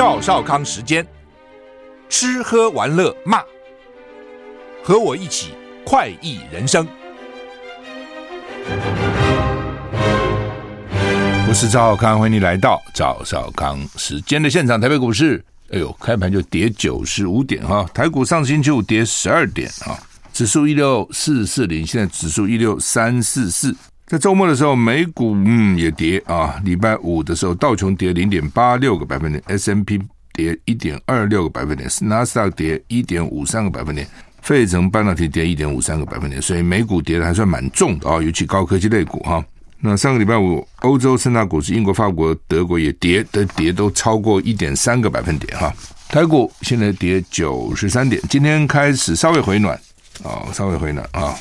赵少康时间，吃喝玩乐骂，和我一起快意人生。我是赵少康，欢迎你来到赵少康时间的现场。台北股市，哎呦，开盘就跌九十五点哈，台股上星期五跌十二点啊，指数一六四四零，现在指数一六三四四。在周末的时候，美股嗯也跌啊。礼拜五的时候，道琼跌零点八六个百分点，S&P 跌一点二六个百分点，纳斯达克跌一点五三个百分点，费城半导体跌一点五三个百分点。所以美股跌的还算蛮重的啊，尤其高科技类股哈。那上个礼拜五，欧洲三大股市，英国、法国、德国也跌的跌都超过一点三个百分点哈。台股现在跌九十三点，今天开始稍微回暖啊，稍微回暖啊。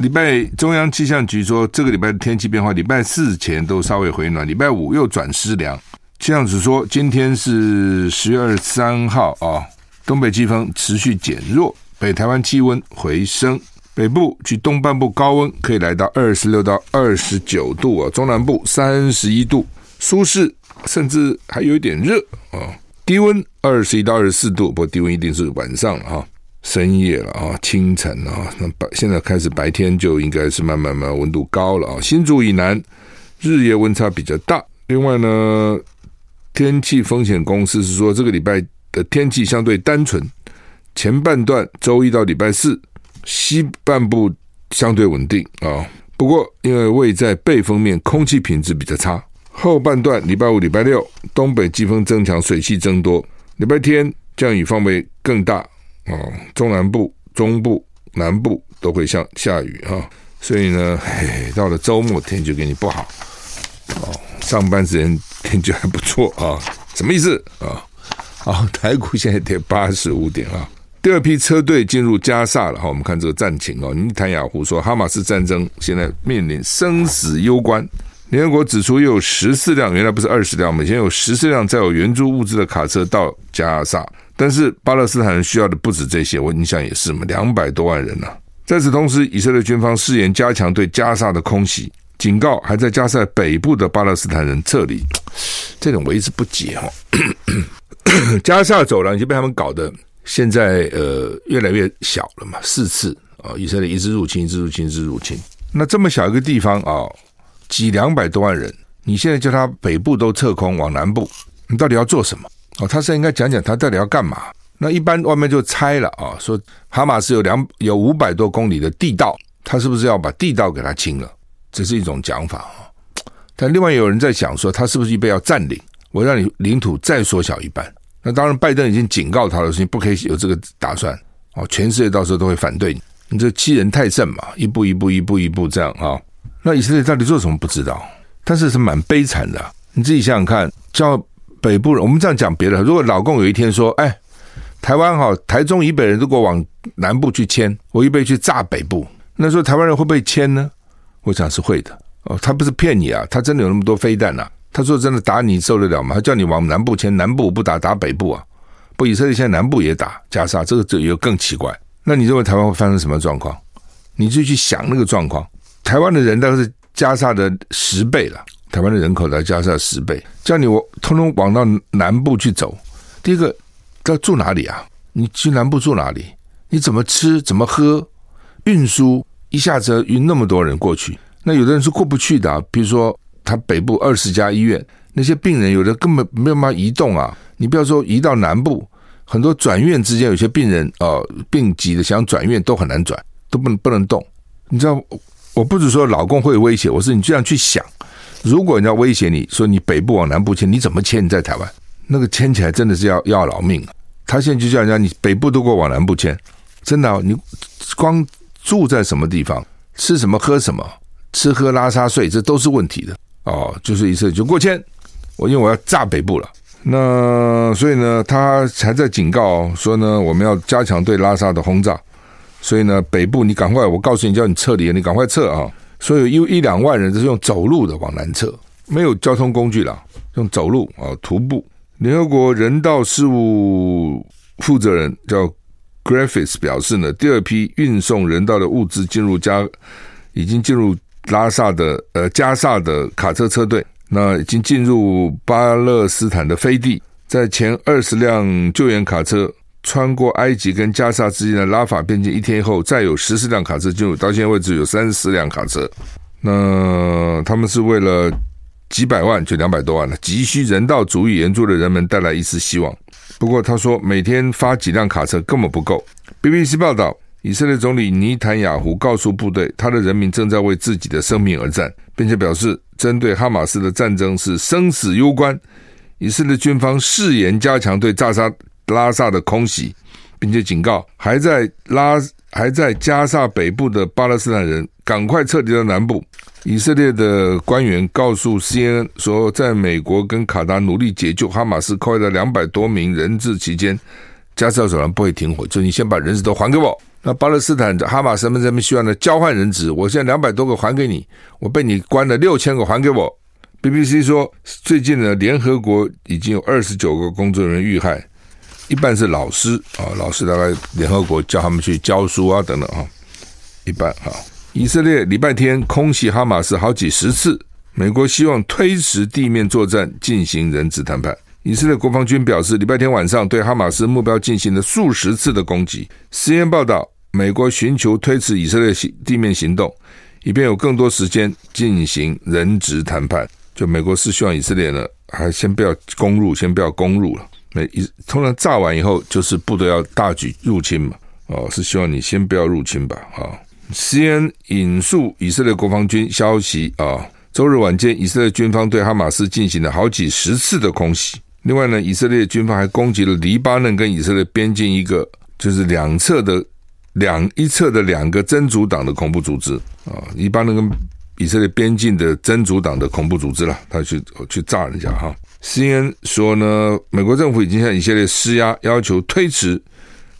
礼拜中央气象局说，这个礼拜的天气变化，礼拜四前都稍微回暖，礼拜五又转湿凉。气象局说，今天是十月二十三号啊，东北季风持续减弱，北台湾气温回升，北部及东半部高温可以来到二十六到二十九度啊，中南部三十一度，舒适甚至还有一点热啊，低温二十一到二十四度，不过低温一定是晚上了啊。深夜了啊，清晨啊，那白现在开始白天就应该是慢慢慢温度高了啊。新竹以南日夜温差比较大。另外呢，天气风险公司是说，这个礼拜的天气相对单纯，前半段周一到礼拜四西半部相对稳定啊。不过因为位在背风面，空气品质比较差。后半段礼拜五、礼拜六东北季风增强，水汽增多。礼拜天降雨范围更大。哦，中南部、中部、南部都会下下雨哈，所以呢，嘿，到了周末天就给你不好哦。上班时间天就还不错啊，什么意思啊？好，台股现在跌八十五点啊。第二批车队进入加萨了哈，我们看这个战情哦。尼坦雅胡说，哈马斯战争现在面临生死攸关。联合国指出，又有十四辆，原来不是二十辆，目前有十四辆载有援助物资的卡车到加萨。但是巴勒斯坦人需要的不止这些，我印象也是嘛，两百多万人呢、在此同时，以色列军方誓言加强对加萨的空袭，警告还在加沙北部的巴勒斯坦人撤离。这种我一直不解哈，加萨走廊已经被他们搞得现在呃越来越小了嘛，四次啊，以色列一直入侵，一直入侵，一直入侵。那这么小一个地方啊，挤两百多万人，你现在叫他北部都撤空往南部，你到底要做什么？哦，他是应该讲讲他到底要干嘛？那一般外面就猜了啊，说哈马斯有两有五百多公里的地道，他是不是要把地道给他清了？这是一种讲法啊。但另外有人在想说，他是不是预备要占领？我让你领土再缩小一半。那当然，拜登已经警告他了，说你不可以有这个打算哦。全世界到时候都会反对你，你这欺人太甚嘛！一步一步，一步一步这样啊。那以色列到底做什么不知道？但是是蛮悲惨的。你自己想想看，叫。北部人，我们这样讲别的。如果老共有一天说：“哎，台湾哈，台中以北人如果往南部去迁，我预备去炸北部。”那时候台湾人会不会迁呢？我想是会的。哦，他不是骗你啊，他真的有那么多飞弹呐、啊。他说真的打你受得了吗？他叫你往南部迁，南部不打，打北部啊。不，以色列现在南部也打加沙，这个这又更奇怪。那你认为台湾会发生什么状况？你就去想那个状况。台湾的人大概是加沙的十倍了。台湾的人口来加上十倍，叫你我通通往到南部去走。第一个，要住哪里啊？你去南部住哪里？你怎么吃？怎么喝？运输一下子运那么多人过去，那有的人是过不去的啊。比如说，他北部二十家医院，那些病人有的根本没有办法移动啊。你不要说移到南部，很多转院之间，有些病人啊、呃，病急的想转院都很难转，都不能不能动。你知道，我不是说老公会有威胁，我是你这样去想。如果人家威胁你说你北部往南部迁，你怎么迁？你在台湾那个迁起来真的是要要老命。他现在就叫人家你北部都给我往南部迁，真的，你光住在什么地方，吃什么喝什么，吃喝拉撒睡，这都是问题的哦。就是一次就过迁，我因为我要炸北部了，那所以呢，他还在警告说呢，我们要加强对拉萨的轰炸，所以呢，北部你赶快，我告诉你叫你撤离，你赶快撤啊！所以有一一两万人都是用走路的往南撤，没有交通工具了，用走路啊，徒步。联合国人道事务负责人叫 Griffiths 表示呢，第二批运送人道的物资进入加，已经进入拉萨的呃加萨的卡车车队，那已经进入巴勒斯坦的飞地，在前二十辆救援卡车穿过埃及跟加沙之间的拉法边境一天后，再有十四辆卡车进入，到现在为止有三十四辆卡车。那他们是为了几百万，就两百多万了，急需人道主义援助的人们带来一丝希望。不过他说，每天发几辆卡车根本不够。BBC 报道，以色列总理尼坦雅胡告诉部队，他的人民正在为自己的生命而战，并且表示，针对哈马斯的战争是生死攸关。以色列军方誓言加强对加沙拉萨的空袭，并且警告还在拉还在加沙北部的巴勒斯坦人赶快撤离到南部。以色列的官员告诉 CNN 说，在美国跟卡达努力解救哈马斯扣押的两百多名人质期间，加沙走廊不会停火，就你先把人质都还给我。那巴勒斯坦的哈马斯们这边希望呢交换人质，我现在两百多个还给你，我被你关了六千个还给我。BBC 说，最近呢，联合国已经有二十九个工作人员遇害，一半是老师啊，老师大概联合国叫他们去教书啊等等啊，一半哈。以色列礼拜天空袭哈马斯好几十次，美国希望推迟地面作战进行人质谈判。以色列国防军表示，礼拜天晚上对哈马斯目标进行了数十次的攻击。实验报道，美国寻求推迟以色列行地面行动，以便有更多时间进行人质谈判。就美国是希望以色列呢，还先不要攻入，先不要攻入了。美以通常炸完以后，就是部队要大举入侵嘛。哦，是希望你先不要入侵吧。啊、哦，CNN 引述以色列国防军消息啊，周日晚间，以色列军方对哈马斯进行了好几十次的空袭。另外呢，以色列军方还攻击了黎巴嫩跟以色列边境一个，就是两侧的两一侧的两个真主党的恐怖组织啊，黎巴嫩跟。以色列边境的真主党的恐怖组织了，他去去炸人家哈。CNN 说呢，美国政府已经向以色列施压，要求推迟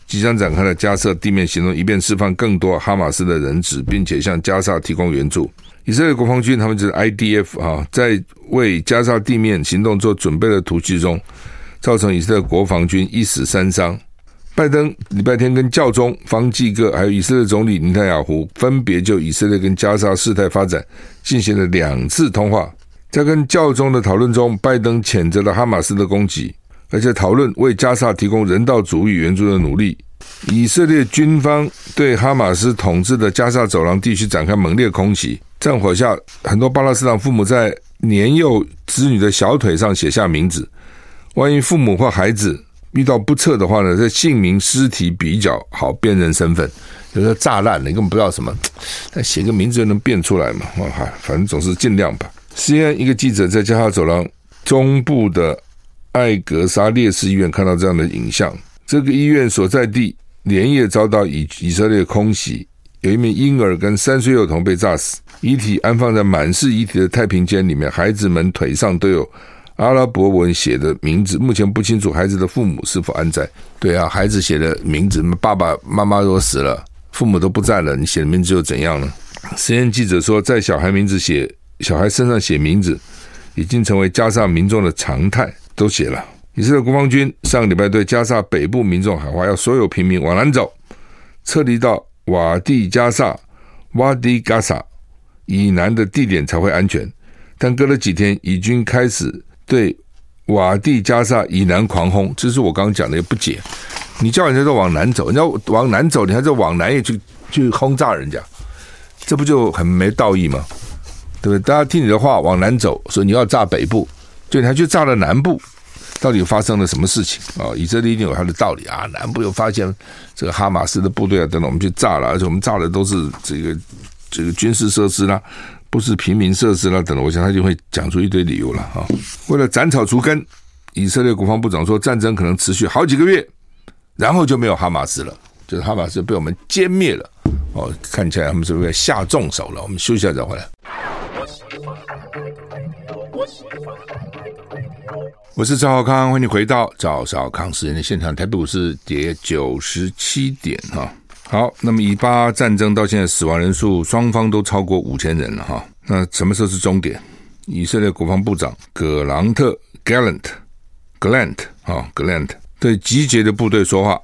即将展开的加沙地面行动，以便释放更多哈马斯的人质，并且向加沙提供援助。以色列国防军他们就是 IDF 啊，在为加沙地面行动做准备的突袭中，造成以色列国防军一死三伤。拜登礼拜天跟教宗方济各，还有以色列总理尼坦雅胡，分别就以色列跟加沙事态发展进行了两次通话。在跟教宗的讨论中，拜登谴责了哈马斯的攻击，而且讨论为加沙提供人道主义援助的努力。以色列军方对哈马斯统治的加沙走廊地区展开猛烈空袭，战火下，很多巴勒斯坦父母在年幼子女的小腿上写下名字，万一父母或孩子。遇到不测的话呢，这姓名、尸体比较好辨认身份。有时候炸烂了，你根本不知道什么，但写个名字就能辨出来嘛。哈，反正总是尽量吧。CNN 一个记者在加沙走廊中部的艾格沙烈士医院看到这样的影像，这个医院所在地连夜遭到以以色列空袭，有一名婴儿跟三岁幼童被炸死，遗体安放在满是遗体的太平间里面，孩子们腿上都有。阿拉伯文写的名字，目前不清楚孩子的父母是否安在。对啊，孩子写的名字，爸爸妈妈都死了，父母都不在了，你写的名字又怎样呢？实验记者说，在小孩名字写小孩身上写名字，已经成为加沙民众的常态，都写了。以色列国防军上个礼拜对加沙北部民众喊话，要所有平民往南走，撤离到瓦蒂加萨、瓦迪加萨以南的地点才会安全。但隔了几天，以军开始。对瓦蒂加萨以南狂轰，这是我刚刚讲的也不解。你叫人家都往南走，你要往南走，你还在往南也去去轰炸人家，这不就很没道义吗？对不对？大家听你的话往南走，说你要炸北部，就你还去炸了南部，到底发生了什么事情啊？以色列一定有他的道理啊！南部又发现这个哈马斯的部队啊等等，我们去炸了，而且我们炸的都是这个这个军事设施啦。不是平民设施了，等了，我想他就会讲出一堆理由了啊！为了斩草除根，以色列国防部长说，战争可能持续好几个月，然后就没有哈马斯了，就是哈马斯被我们歼灭了。哦，看起来他们是不是下重手了？我们休息一下再回来。我是赵浩康，欢迎你回到赵少康时间的现场。台北股市跌九十七点哈。好，那么以巴战争到现在死亡人数双方都超过五千人了哈。那什么时候是终点？以色列国防部长葛朗特 （Gallant）Gallant 啊，Gallant 对集结的部队说话，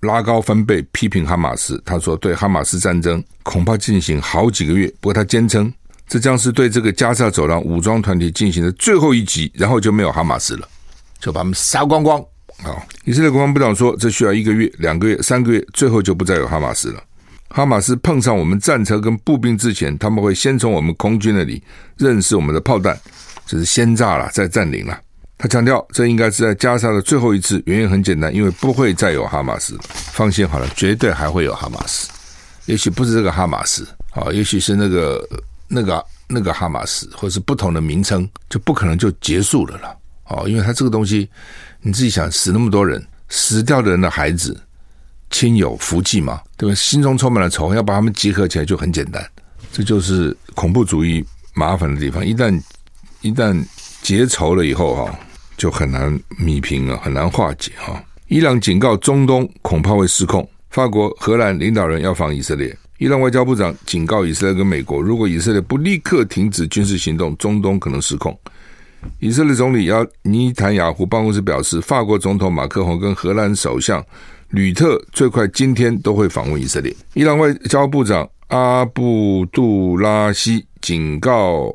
拉高分贝批评哈马斯。他说，对哈马斯战争恐怕进行好几个月。不过他坚称，这将是对这个加沙走廊武装团体进行的最后一击，然后就没有哈马斯了。就把他们杀光光。好，以色列国防部长说，这需要一个月、两个月、三个月，最后就不再有哈马斯了。哈马斯碰上我们战车跟步兵之前，他们会先从我们空军那里认识我们的炮弹，这是先炸了再占领了。他强调，这应该是在加沙的最后一次，原因很简单，因为不会再有哈马斯。放心好了，绝对还会有哈马斯，也许不是这个哈马斯，啊，也许是那个那个那个哈马斯，或是不同的名称，就不可能就结束了了。哦，因为他这个东西，你自己想，死那么多人，死掉的人的孩子、亲友、福气嘛，对吧？心中充满了仇恨，要把他们集合起来就很简单。这就是恐怖主义麻烦的地方。一旦一旦结仇了以后，哈，就很难弭平了，很难化解哈。伊朗警告中东恐怕会失控，法国、荷兰领导人要访以色列。伊朗外交部长警告以色列跟美国，如果以色列不立刻停止军事行动，中东可能失控。以色列总理要尼坦雅胡办公室表示，法国总统马克宏跟荷兰首相吕特最快今天都会访问以色列。伊朗外交部长阿布杜拉希警告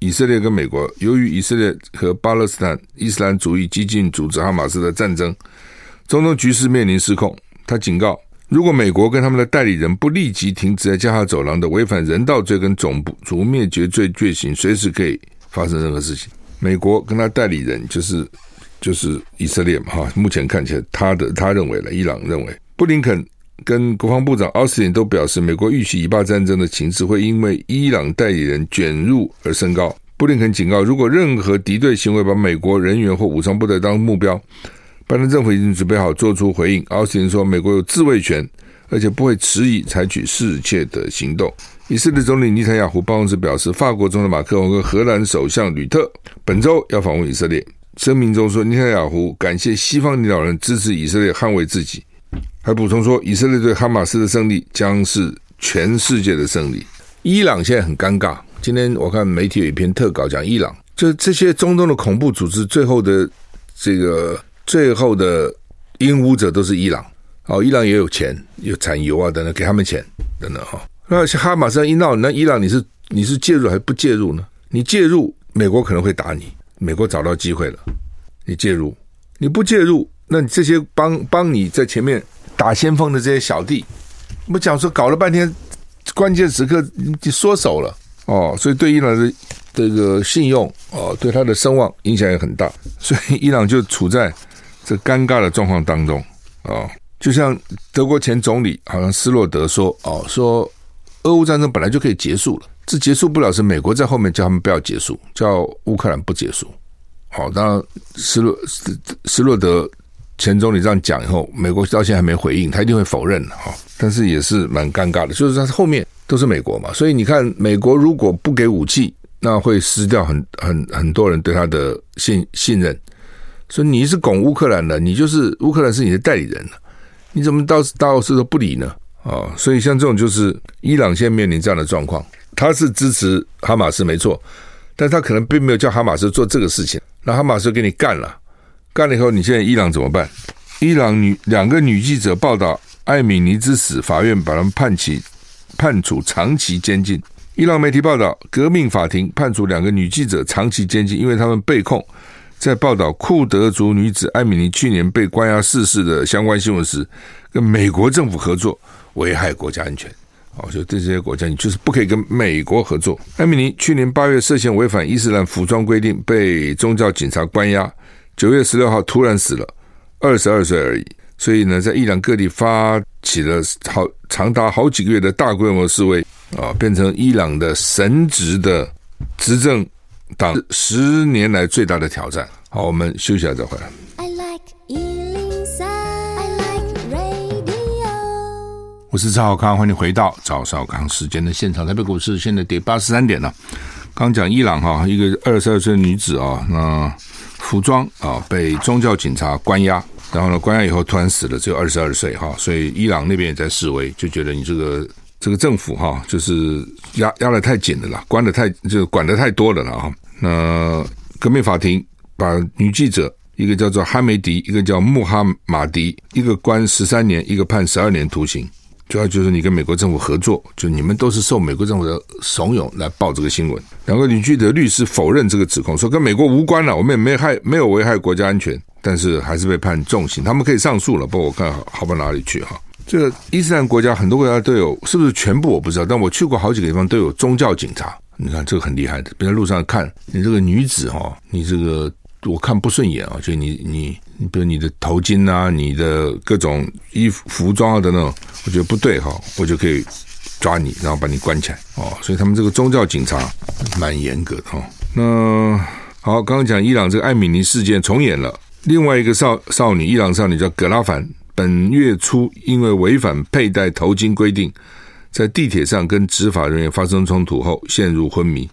以色列跟美国，由于以色列和巴勒斯坦伊斯兰主义激进组织哈马斯的战争，中东局势面临失控。他警告，如果美国跟他们的代理人不立即停止在加沙走廊的违反人道罪跟种族灭绝罪罪行，随时可以发生任何事情。美国跟他代理人就是就是以色列嘛哈，目前看起来他的他认为了，伊朗认为，布林肯跟国防部长奥斯汀都表示，美国预期以巴战争的情势会因为伊朗代理人卷入而升高。布林肯警告，如果任何敌对行为把美国人员或武装部队当目标，拜登政府已经准备好做出回应。奥斯汀说，美国有自卫权，而且不会迟疑采取适切的行动。以色列总理尼坦雅胡办公室表示，法国总统马克龙和荷兰首相吕特本周要访问以色列。声明中说，尼坦雅胡感谢西方领导人支持以色列捍卫自己，还补充说，以色列对哈马斯的胜利将是全世界的胜利。伊朗现在很尴尬，今天我看媒体有一篇特稿讲伊朗，就这些中东的恐怖组织最后的这个最后的引武者都是伊朗。哦，伊朗也有钱，有产油啊等等，给他们钱等等哈。那像哈马斯一闹，那伊朗你是你是介入还是不介入呢？你介入，美国可能会打你。美国找到机会了，你介入，你不介入，那你这些帮帮你在前面打先锋的这些小弟，不讲说搞了半天，关键时刻你缩手了哦，所以对伊朗的这个信用哦，对他的声望影响也很大，所以伊朗就处在这尴尬的状况当中哦，就像德国前总理好像施洛德说哦说。俄乌战争本来就可以结束了，这结束不了是美国在后面叫他们不要结束，叫乌克兰不结束。好，当然施洛施施洛德前总理这样讲以后，美国到现在还没回应，他一定会否认哈。但是也是蛮尴尬的，就是他后面都是美国嘛，所以你看，美国如果不给武器，那会失掉很很很多人对他的信信任。所以你是拱乌克兰的，你就是乌克兰是你的代理人，你怎么到到时都不理呢？啊，所以像这种就是伊朗现在面临这样的状况，他是支持哈马斯没错，但他可能并没有叫哈马斯做这个事情，那哈马斯给你干了，干了以后，你现在伊朗怎么办？伊朗女两个女记者报道艾米尼之死，法院把他们判起判处长期监禁。伊朗媒体报道，革命法庭判处两个女记者长期监禁，因为他们被控在报道库德族女子艾米尼去年被关押逝世的相关新闻时，跟美国政府合作。危害国家安全，哦，就对这些国家，你就是不可以跟美国合作。艾米尼去年八月涉嫌违反伊斯兰服装规定，被宗教警察关押。九月十六号突然死了，二十二岁而已。所以呢，在伊朗各地发起了好长达好几个月的大规模示威，啊，变成伊朗的神职的执政党十年来最大的挑战。好，我们休息一下再回来。I like 我是赵少康，欢迎回到赵少康时间的现场。台北股市现在跌八十三点了。刚讲伊朗哈，一个二十二岁的女子啊，那服装啊被宗教警察关押，然后呢关押以后突然死了，只有二十二岁哈，所以伊朗那边也在示威，就觉得你这个这个政府哈，就是压压得太紧了啦，关得太就管得太多了了哈。那革命法庭把女记者一个叫做哈梅迪，一个叫穆哈马迪，一个关十三年，一个判十二年徒刑。主要就是你跟美国政府合作，就你们都是受美国政府的怂恿来报这个新闻。两个女记者律师否认这个指控，说跟美国无关了，我们也没害，没有危害国家安全，但是还是被判重刑。他们可以上诉了，不过我看好好不到哪里去哈。这个伊斯兰国家很多国家都有，是不是全部我不知道，但我去过好几个地方都有宗教警察。你看这个很厉害的，别在路上看你这个女子哈，你这个我看不顺眼啊，就你你你，比如你的头巾啊，你的各种衣服服装啊等等，我觉得不对哈，我就可以抓你，然后把你关起来哦。所以他们这个宗教警察蛮严格的哈。那好，刚刚讲伊朗这个艾米尼事件重演了，另外一个少少女，伊朗少女叫格拉凡，本月初因为违反佩戴头巾规定。在地铁上跟执法人员发生冲突后陷入昏迷，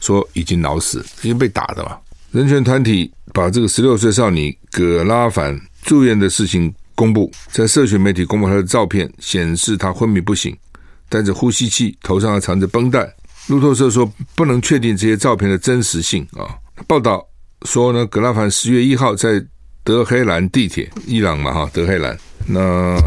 说已经脑死，因为被打的嘛。人权团体把这个十六岁少女葛拉凡住院的事情公布，在社群媒体公布她的照片，显示她昏迷不醒，带着呼吸器，头上还缠着绷带。路透社说不能确定这些照片的真实性啊。报道说呢，葛拉凡十月一号在德黑兰地铁，伊朗嘛哈，德黑兰那。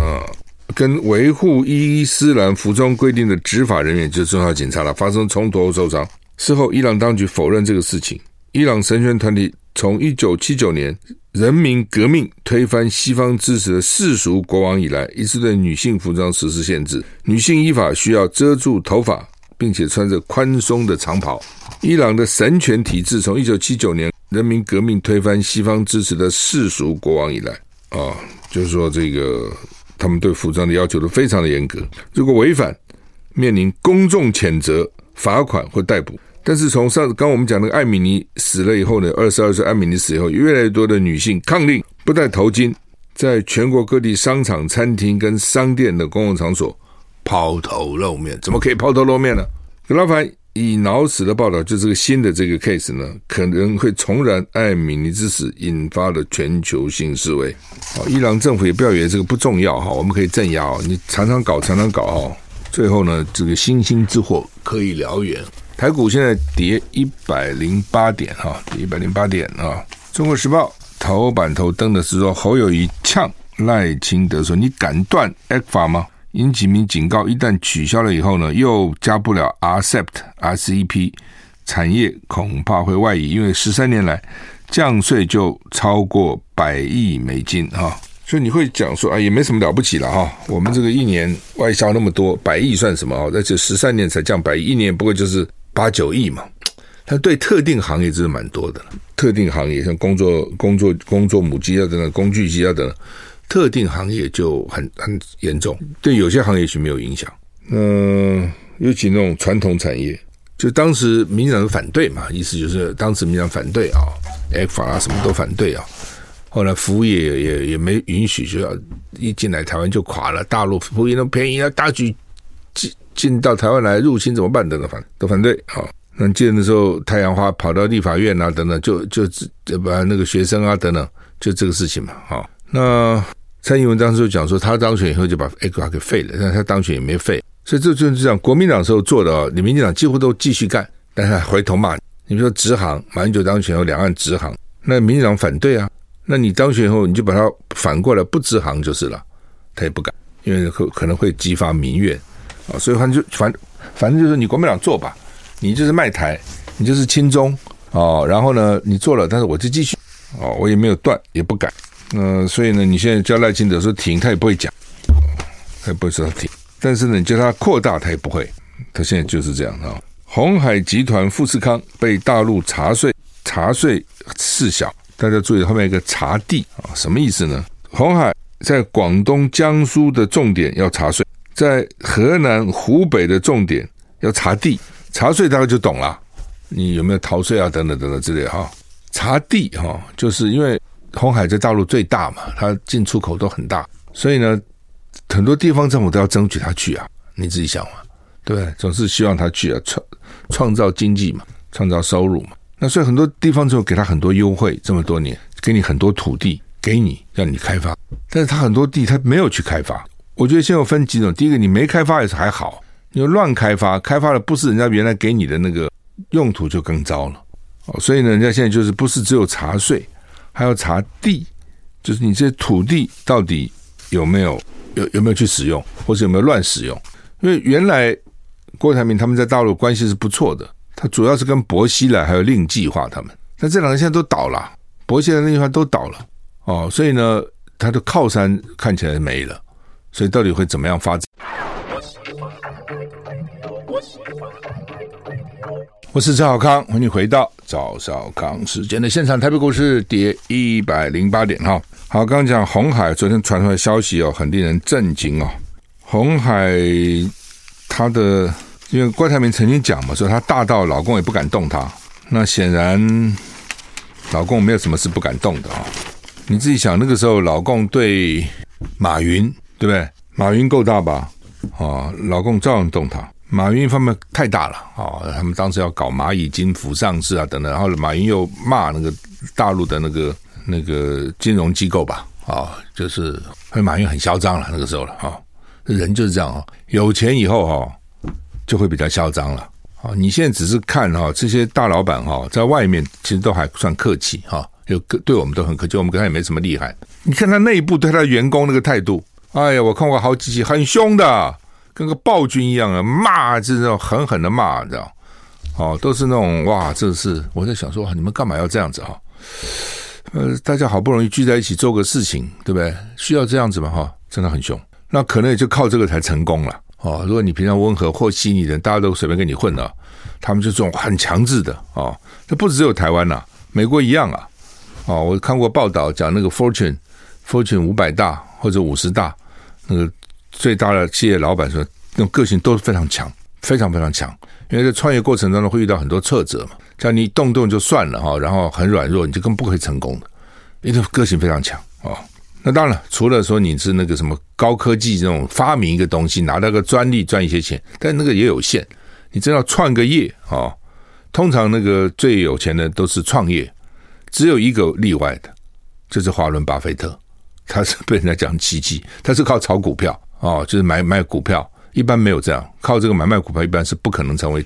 跟维护伊斯兰服装规定的执法人员，就是重要警察了，发生冲突后受伤。事后，伊朗当局否认这个事情。伊朗神权团体从一九七九年人民革命推翻西方支持的世俗国王以来，一直对女性服装实施限制。女性依法需要遮住头发，并且穿着宽松的长袍。伊朗的神权体制从一九七九年人民革命推翻西方支持的世俗国王以来，啊，就是说这个。他们对服装的要求都非常的严格，如果违反，面临公众谴责、罚款或逮捕。但是从上刚我们讲那个艾米尼死了以后呢，二十二岁艾米尼死以后，越来越多的女性抗令不戴头巾，在全国各地商场、餐厅跟商店的公共场所抛头露面。怎么可以抛头露面呢？葛拉凡以脑死的报道，就这个新的这个 case 呢，可能会重燃艾米尼之死，引发了全球性示威。好，伊朗政府也不要以为这个不重要哈，我们可以镇压哦。你常常搞，常常搞哦，最后呢，这个星星之火可以燎原。台股现在跌一百零八点哈，跌一百零八点啊。中国时报头版头登的是说，侯友谊呛赖清德说：“你敢断 ECFA 吗？”尹启明警告，一旦取消了以后呢，又加不了 RCEP、RCEP，产业恐怕会外移，因为十三年来降税就超过百亿美金哈，所以你会讲说啊，也没什么了不起了哈，我们这个一年外销那么多，百亿算什么啊？而且十三年才降百亿，一年不过就是八九亿嘛。它对特定行业真是蛮多的，特定行业像工作、工作、工作母机啊等等，工具机啊等等。特定行业就很很严重，对有些行业是没有影响。嗯、呃，尤其那种传统产业，就当时民进党反对嘛，意思就是当时民进党反对啊，ECFA 啊什么都反对啊。后来服务业也也也没允许，就要一进来台湾就垮了。大陆服务业那么便宜啊，大举进进到台湾来入侵怎么办？等等反都反对啊。那记得那时候太阳花跑到立法院啊，等等，就就就把那个学生啊等等，就这个事情嘛，啊，那。蔡英文当时就讲说，他当选以后就把 ECFA 给废了，但他当选也没废，所以这就是这样。国民党时候做的，你民进党几乎都继续干，但是回头骂你。你比如说直航，马英九当选后两岸直航，那民进党反对啊，那你当选以后你就把它反过来不直航就是了，他也不敢，因为可可能会激发民怨啊，所以反正就反反正就是你国民党做吧，你就是卖台，你就是亲中哦，然后呢你做了，但是我就继续哦，我也没有断，也不改。嗯、所以呢，你现在叫赖清德说停，他也不会讲，他也不会说停。但是呢，你叫他扩大，他也不会。他现在就是这样啊。鸿海集团富士康被大陆查税，查税事小，大家注意后面一个查地啊，什么意思呢？鸿海在广东、江苏的重点要查税，在河南、湖北的重点要查地，查税大家就懂了。你有没有逃税啊？等等等等之类哈。查地哈，就是因为。红海在大陆最大嘛，它进出口都很大，所以呢，很多地方政府都要争取他去啊。你自己想嘛，对？总是希望他去啊，创创造经济嘛，创造收入嘛。那所以很多地方政府给他很多优惠，这么多年给你很多土地，给你让你开发，但是他很多地他没有去开发。我觉得现在有分几种，第一个你没开发也是还好，你乱开发，开发的不是人家原来给你的那个用途就更糟了。哦，所以呢，人家现在就是不是只有茶税。还要查地，就是你这土地到底有没有有有没有去使用，或者有没有乱使用？因为原来郭台铭他们在大陆关系是不错的，他主要是跟薄熙来还有令计划他们，但这两个现在都倒了，薄熙来、令计划都倒了哦，所以呢，他的靠山看起来没了，所以到底会怎么样发展？我是赵少康，欢迎回到赵少康时间的现场。台北股市跌一百零八点哈。好，刚刚讲红海昨天传出来消息哦，很令人震惊哦。红海他的因为郭台铭曾经讲嘛，说他大到老公也不敢动他。那显然老公没有什么是不敢动的啊。你自己想，那个时候老公对马云对不对？马云够大吧？啊，老公照样动他。马云一方面太大了啊，他们当时要搞蚂蚁金服上市啊等等，然后马云又骂那个大陆的那个那个金融机构吧啊，就是马云很嚣张了那个时候了啊，人就是这样啊，有钱以后哈就会比较嚣张了啊。你现在只是看哈这些大老板哈在外面其实都还算客气哈，就对我们都很客气，我们跟他也没什么厉害。你看他内部对他的员工那个态度，哎呀，我看过好几集很凶的。跟个暴君一样啊，骂就是那种狠狠的骂，你知道？哦，都是那种哇，这是我在想说，你们干嘛要这样子哈？呃，大家好不容易聚在一起做个事情，对不对？需要这样子吗？哈，真的很凶。那可能也就靠这个才成功了。哦，如果你平常温和或细腻的，大家都随便跟你混了，他们就这种很强制的哦。这不只有台湾呐，美国一样啊。哦，我看过报道讲那个 Fortune Fortune 五百大或者五十大那个。最大的企业老板说，那种个性都是非常强，非常非常强。因为在创业过程当中会遇到很多挫折嘛，像你动动就算了哈，然后很软弱，你就更不可以成功的，因为个性非常强啊。那当然，除了说你是那个什么高科技这种发明一个东西，拿到个专利赚一些钱，但那个也有限。你真要创个业啊，通常那个最有钱的都是创业，只有一个例外的，就是华伦巴菲特，他是被人家讲奇迹，他是靠炒股票。哦，就是买买股票，一般没有这样靠这个买卖股票，一般是不可能成为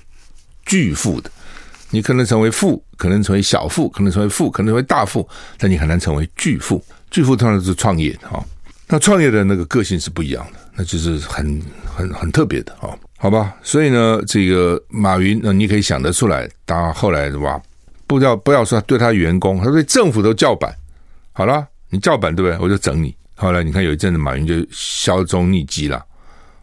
巨富的。你可能成为富，可能成为小富，可能成为富，可能成为大富，但你很难成为巨富。巨富通常是创业哈、哦，那创业的那个个性是不一样的，那就是很很很特别的哦，好吧？所以呢，这个马云，那你可以想得出来，他后来哇，不要不要说对他员工，他对政府都叫板，好了，你叫板对不对？我就整你。后来你看有一阵子马云就销声匿迹了，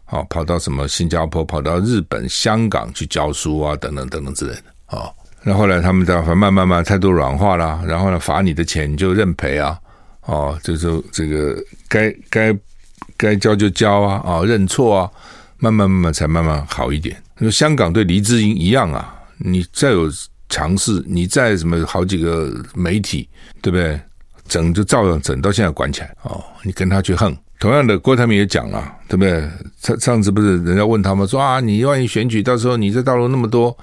好跑到什么新加坡、跑到日本、香港去教书啊，等等等等之类的。哦，那后来他们在慢慢慢慢态度软化了，然后呢罚你的钱你就认赔啊，哦，就是这个该该该交就交啊，啊认错啊，慢慢慢慢才慢慢好一点。那香港对黎智英一样啊，你再有强势，你再什么好几个媒体，对不对？整就照样整，到现在管起来哦。你跟他去横，同样的，郭台铭也讲了，对不对？上上次不是人家问他吗说啊，你万一选举到时候你在大陆那么多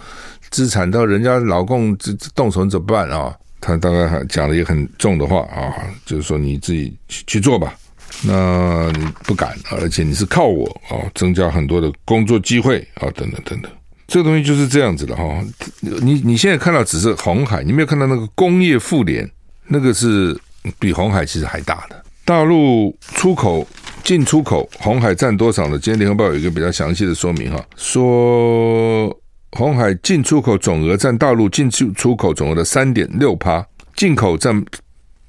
资产，到人家老共这动手怎么办啊？他大概还讲了一个很重的话啊，就是说你自己去去做吧。那你不敢，而且你是靠我啊，增加很多的工作机会啊，等等等等。这个东西就是这样子的哈。你你现在看到只是红海，你没有看到那个工业妇联，那个是。比红海其实还大的大陆出口进出口，红海占多少呢？今天联合报有一个比较详细的说明哈，说红海进出口总额占大陆进出出口总额的三点六趴，进口占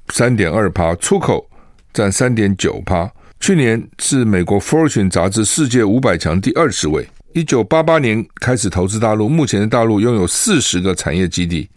三点二趴，出口占三点九趴。去年是美国 Fortune 杂志世界五百强第二十位。一九八八年开始投资大陆，目前的大陆拥有四十个产业基地。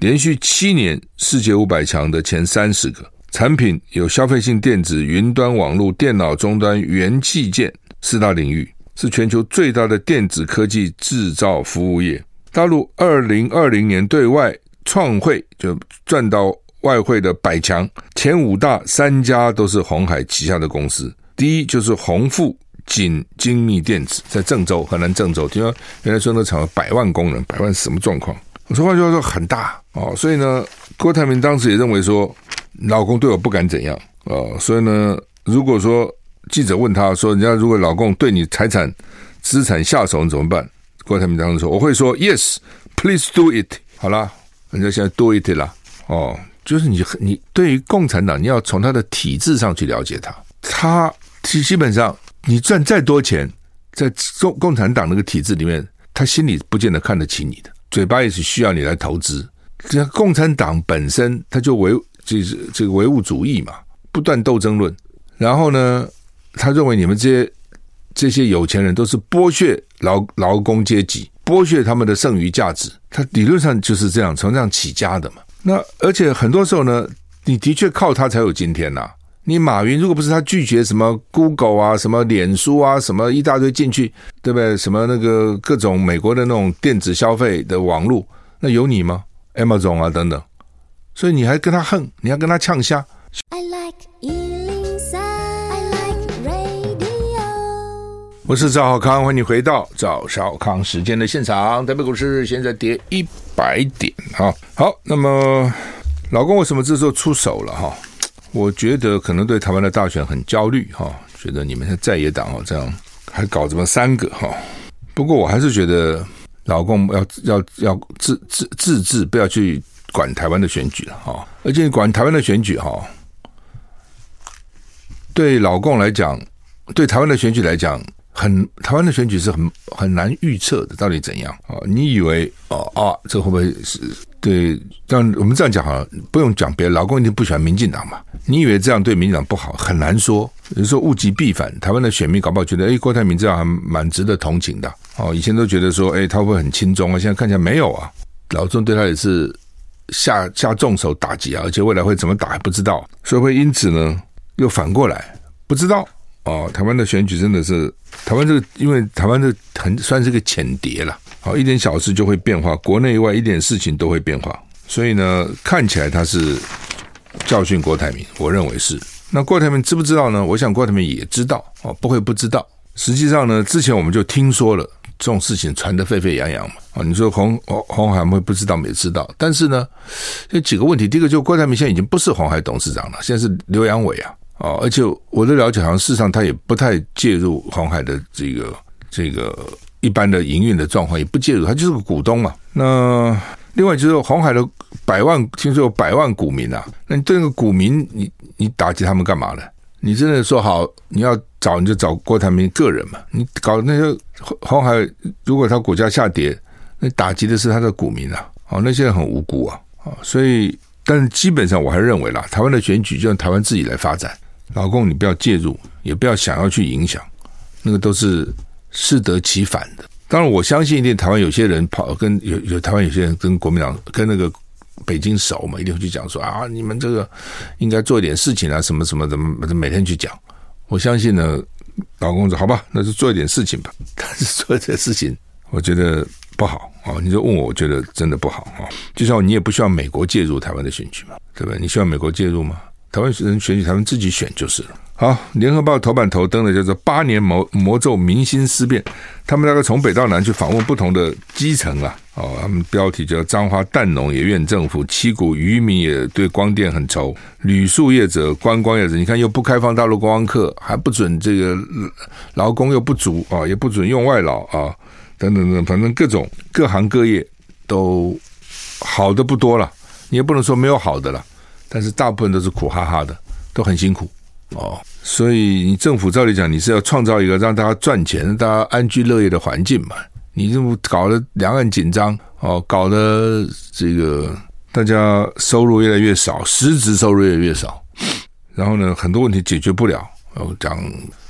连续七年世界五百强的前三十个产品有消费性电子、云端网络、电脑终端、元器件四大领域，是全球最大的电子科技制造服务业。大陆二零二零年对外创汇就赚到外汇的百强前五大三家都是鸿海旗下的公司，第一就是鸿富锦精密电子，在郑州，河南郑州，听说原来说那厂百万工人，百万什么状况？我说话就要说很大哦，所以呢，郭台铭当时也认为说，老公对我不敢怎样哦，所以呢，如果说记者问他说，人家如果老公对你财产资产下手，你怎么办？郭台铭当时说，我会说 Yes，please do it。好啦，人家现在 do it 了哦，就是你你对于共产党，你要从他的体制上去了解他，他基基本上你赚再多钱，在共共产党那个体制里面，他心里不见得看得起你的，嘴巴也是需要你来投资。这共产党本身他就唯就是这个唯物主义嘛，不断斗争论。然后呢，他认为你们这些这些有钱人都是剥削劳劳工阶级，剥削他们的剩余价值。他理论上就是这样从这样起家的嘛。那而且很多时候呢，你的确靠他才有今天呐。你马云如果不是他拒绝什么 Google 啊、什么脸书啊、什么一大堆进去，对不对？什么那个各种美国的那种电子消费的网络，那有你吗？Amazon 啊等等，所以你还跟他横，你还跟他呛虾。I like 我是赵浩康，欢迎你回到赵少康时间的现场。台北股市现在跌一百点哈，好，那么老公为什么这时候出手了哈？我觉得可能对台湾的大选很焦虑哈，觉得你们是在野党哦，这样还搞这么三个哈。不过我还是觉得老共要要要自自自治，不要去管台湾的选举了哈。而且管台湾的选举哈，对老共来讲，对台湾的选举来讲。很台湾的选举是很很难预测的，到底怎样啊？你以为哦啊，这会不会是对？但我们这样讲哈，不用讲别的，老共一定不喜欢民进党嘛？你以为这样对民进党不好？很难说。有时候物极必反，台湾的选民搞不好觉得，哎，郭台铭这样还蛮值得同情的哦。以前都觉得说，哎，他会很轻松啊？现在看起来没有啊，老中对他也是下下重手打击啊，而且未来会怎么打还不知道，所以会因此呢，又反过来不知道。哦，台湾的选举真的是台湾这个，因为台湾这很算是个浅碟了。好，一点小事就会变化，国内外一点事情都会变化。所以呢，看起来他是教训郭台铭，我认为是。那郭台铭知不知道呢？我想郭台铭也知道哦，不会不知道。实际上呢，之前我们就听说了这种事情，传得沸沸扬扬嘛。啊，你说红红红海会不知道没知道？但是呢，有几个问题。第一个，就郭台铭现在已经不是红海董事长了，现在是刘扬伟啊。哦，而且我的了解，好像事实上他也不太介入红海的这个这个一般的营运的状况，也不介入，他就是个股东嘛。那另外就是红海的百万，听说有百万股民啊，那你对那个股民，你你打击他们干嘛呢？你真的说好你要找，你就找郭台铭个人嘛。你搞那些红海，如果他股价下跌，那打击的是他的股民啊。哦，那些人很无辜啊。啊，所以，但是基本上我还认为啦，台湾的选举就让台湾自己来发展。老公，你不要介入，也不要想要去影响，那个都是适得其反的。当然，我相信一定台湾有些人跑跟有有台湾有些人跟国民党跟那个北京熟嘛，一定会去讲说啊，你们这个应该做一点事情啊，什么什么怎么，每天去讲。我相信呢，老公说好吧，那就做一点事情吧。但是做这事情，我觉得不好啊。你就问我，我觉得真的不好啊。就像你也不需要美国介入台湾的选举嘛，对不对？你需要美国介入吗？台湾人选举，他们自己选就是了。好，联合报头版头登的叫做“八年魔魔咒，民心思变”。他们大概从北到南去访问不同的基层啊。哦，他们标题叫“彰化蛋农也怨政府，七股渔民也对光电很愁，旅宿业者、观光业者，你看又不开放大陆观光客，还不准这个劳工又不足啊，也不准用外劳啊，等等等，反正各种各行各业都好的不多了，你也不能说没有好的了。但是大部分都是苦哈哈的，都很辛苦哦。所以你政府照理讲，你是要创造一个让大家赚钱、让大家安居乐业的环境嘛？你这么搞得两岸紧张哦，搞得这个大家收入越来越少，实质收入越来越少。然后呢，很多问题解决不了。哦，讲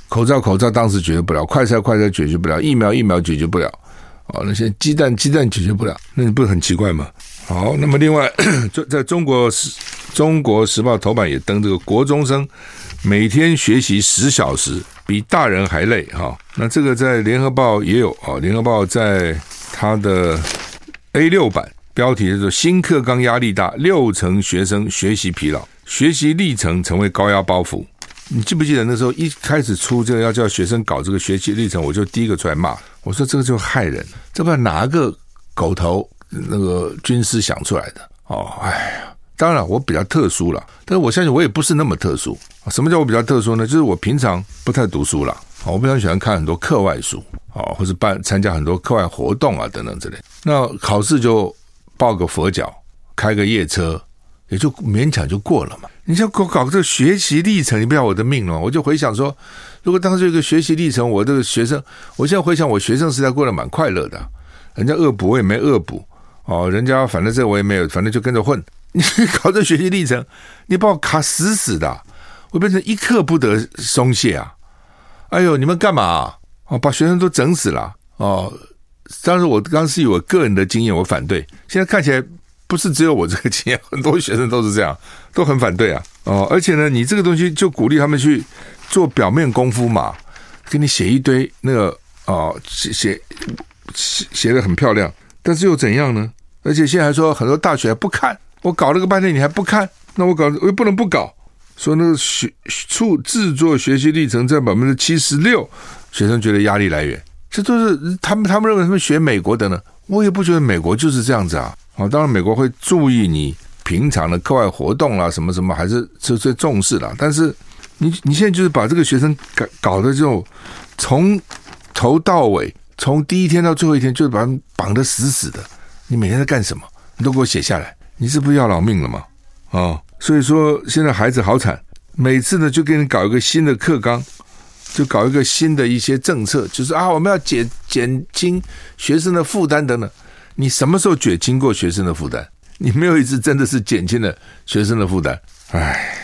口罩，口罩当时解决不了；快筛，快筛解决不了；疫苗，疫苗解决不了。哦，那些鸡蛋，鸡蛋解决不了，那你不是很奇怪吗？好，那么另外，在在中国时中国时报头版也登这个国中生每天学习十小时，比大人还累哈。那这个在联合报也有啊，联合报在它的 A 六版标题是说新课纲压力大，六成学生学习疲劳，学习历程成为高压包袱。你记不记得那时候一开始出这个要叫学生搞这个学习历程，我就第一个出来骂，我说这个就害人，这不知道哪个狗头。那个军师想出来的哦，哎呀，当然我比较特殊了，但是我相信我也不是那么特殊。什么叫我比较特殊呢？就是我平常不太读书了，我非常喜欢看很多课外书啊，或是办参加很多课外活动啊等等之类。那考试就抱个佛脚，开个夜车，也就勉强就过了嘛。你像搞搞这个学习历程，你不要我的命了。我就回想说，如果当时有一个学习历程，我这个学生，我现在回想我学生时代过得蛮快乐的。人家恶补我也没恶补哦，人家反正这我也没有，反正就跟着混。你搞这学习历程，你把我卡死死的，我变成一刻不得松懈啊！哎呦，你们干嘛啊？哦，把学生都整死了哦！当时我刚是以我个人的经验，我反对。现在看起来不是只有我这个经验，很多学生都是这样，都很反对啊！哦，而且呢，你这个东西就鼓励他们去做表面功夫嘛，给你写一堆那个哦，写写写写得很漂亮，但是又怎样呢？而且现在还说很多大学不看。我搞了个半天，你还不看？那我搞我又不能不搞。说那个学处制作学习历程占百分之七十六，学生觉得压力来源，这都是他们他们认为他们学美国的呢。我也不觉得美国就是这样子啊。哦，当然美国会注意你平常的课外活动啦，什么什么还是是最重视的。但是你你现在就是把这个学生搞搞得这种从头到尾，从第一天到最后一天，就把他绑得死死的。你每天在干什么？你都给我写下来。你是不是要老命了吗？啊、哦，所以说现在孩子好惨，每次呢就给你搞一个新的课纲，就搞一个新的一些政策，就是啊，我们要减减轻学生的负担等等。你什么时候减轻过学生的负担？你没有一次真的是减轻了学生的负担。唉，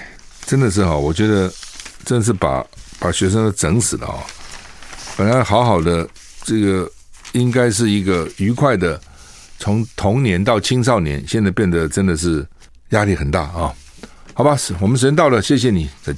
真的是哈，我觉得真是把把学生都整死了啊！本来好好的这个应该是一个愉快的。从童年到青少年，现在变得真的是压力很大啊！好吧，我们时间到了，谢谢你，再见。